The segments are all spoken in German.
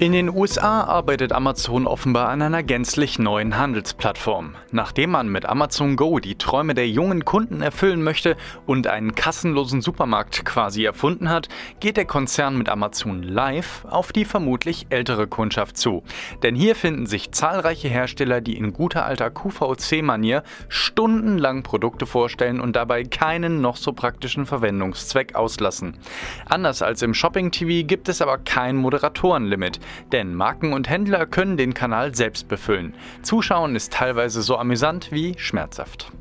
In den USA arbeitet Amazon offenbar an einer gänzlich neuen Handelsplattform. Nachdem man mit Amazon Go die Träume der jungen Kunden erfüllen möchte und einen kassenlosen Supermarkt quasi erfunden hat, geht der Konzern mit Amazon Live auf die vermutlich ältere Kundschaft zu. Denn hier finden sich zahlreiche Hersteller, die in guter alter QVC-Manier stundenlang Produkte vorstellen und dabei keinen noch so praktischen Verwendungszweck auslassen. Anders als im Shopping-TV gibt es aber kein Moderatorenlimit. Denn Marken und Händler können den Kanal selbst befüllen. Zuschauen ist teilweise so amüsant wie schmerzhaft.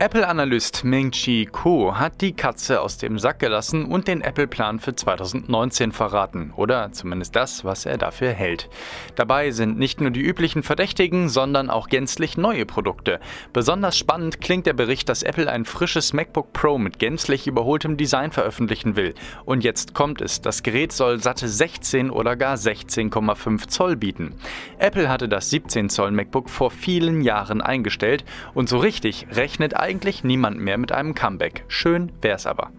Apple-Analyst Ming-Chi Kuo hat die Katze aus dem Sack gelassen und den Apple-Plan für 2019 verraten. Oder zumindest das, was er dafür hält. Dabei sind nicht nur die üblichen Verdächtigen, sondern auch gänzlich neue Produkte. Besonders spannend klingt der Bericht, dass Apple ein frisches MacBook Pro mit gänzlich überholtem Design veröffentlichen will. Und jetzt kommt es. Das Gerät soll satte 16 oder gar 16,5 Zoll bieten. Apple hatte das 17 Zoll MacBook vor vielen Jahren eingestellt und so richtig rechnet eigentlich niemand mehr mit einem Comeback. Schön wär's aber.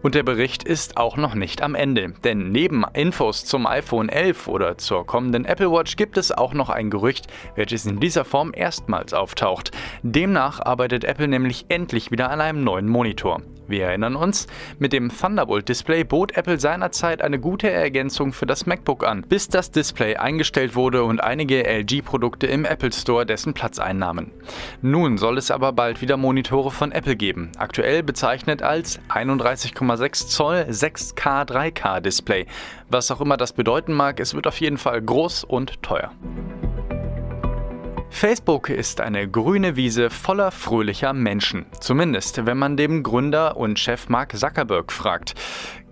Und der Bericht ist auch noch nicht am Ende, denn neben Infos zum iPhone 11 oder zur kommenden Apple Watch gibt es auch noch ein Gerücht, welches in dieser Form erstmals auftaucht. Demnach arbeitet Apple nämlich endlich wieder an einem neuen Monitor. Wir erinnern uns, mit dem Thunderbolt-Display bot Apple seinerzeit eine gute Ergänzung für das MacBook an, bis das Display eingestellt wurde und einige LG-Produkte im Apple Store dessen Platz einnahmen. Nun soll es aber bald wieder Monitore von Apple geben, aktuell bezeichnet als 31,6 Zoll 6K 3K Display. Was auch immer das bedeuten mag, es wird auf jeden Fall groß und teuer. Facebook ist eine grüne Wiese voller fröhlicher Menschen. Zumindest, wenn man dem Gründer und Chef Mark Zuckerberg fragt.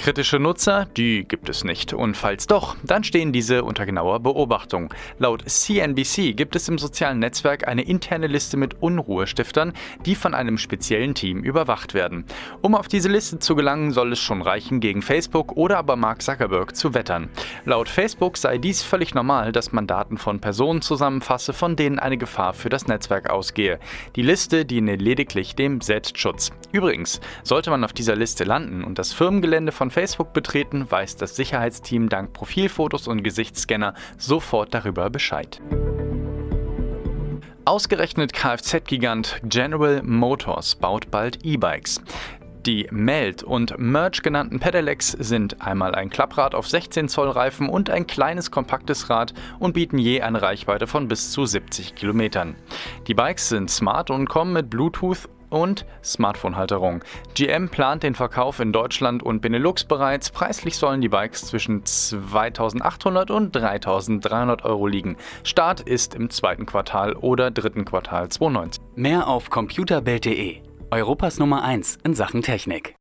Kritische Nutzer, die gibt es nicht. Und falls doch, dann stehen diese unter genauer Beobachtung. Laut CNBC gibt es im sozialen Netzwerk eine interne Liste mit Unruhestiftern, die von einem speziellen Team überwacht werden. Um auf diese Liste zu gelangen, soll es schon reichen, gegen Facebook oder aber Mark Zuckerberg zu wettern. Laut Facebook sei dies völlig normal, dass man Daten von Personen zusammenfasse, von denen eine Gefahr für das Netzwerk ausgehe. Die Liste diene lediglich dem Selbstschutz. Übrigens, sollte man auf dieser Liste landen und das Firmengelände von Facebook betreten, weiß das Sicherheitsteam dank Profilfotos und Gesichtsscanner sofort darüber Bescheid. Ausgerechnet Kfz-Gigant General Motors baut bald E-Bikes. Die Meld und Merge genannten Pedelecs sind einmal ein Klapprad auf 16 Zoll Reifen und ein kleines kompaktes Rad und bieten je eine Reichweite von bis zu 70 Kilometern. Die Bikes sind smart und kommen mit Bluetooth und Smartphone-Halterung. GM plant den Verkauf in Deutschland und Benelux bereits. Preislich sollen die Bikes zwischen 2800 und 3300 Euro liegen. Start ist im zweiten Quartal oder dritten Quartal 2019. Mehr auf computerbild.de, Europas Nummer 1 in Sachen Technik.